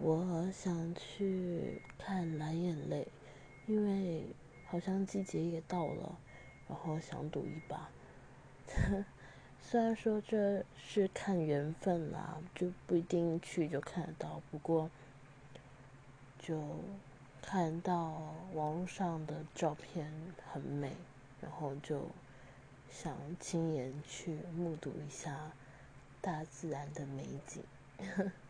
我想去看蓝眼泪，因为好像季节也到了，然后想赌一把。虽然说这是看缘分啦，就不一定去就看得到，不过就看到网络上的照片很美，然后就想亲眼去目睹一下大自然的美景。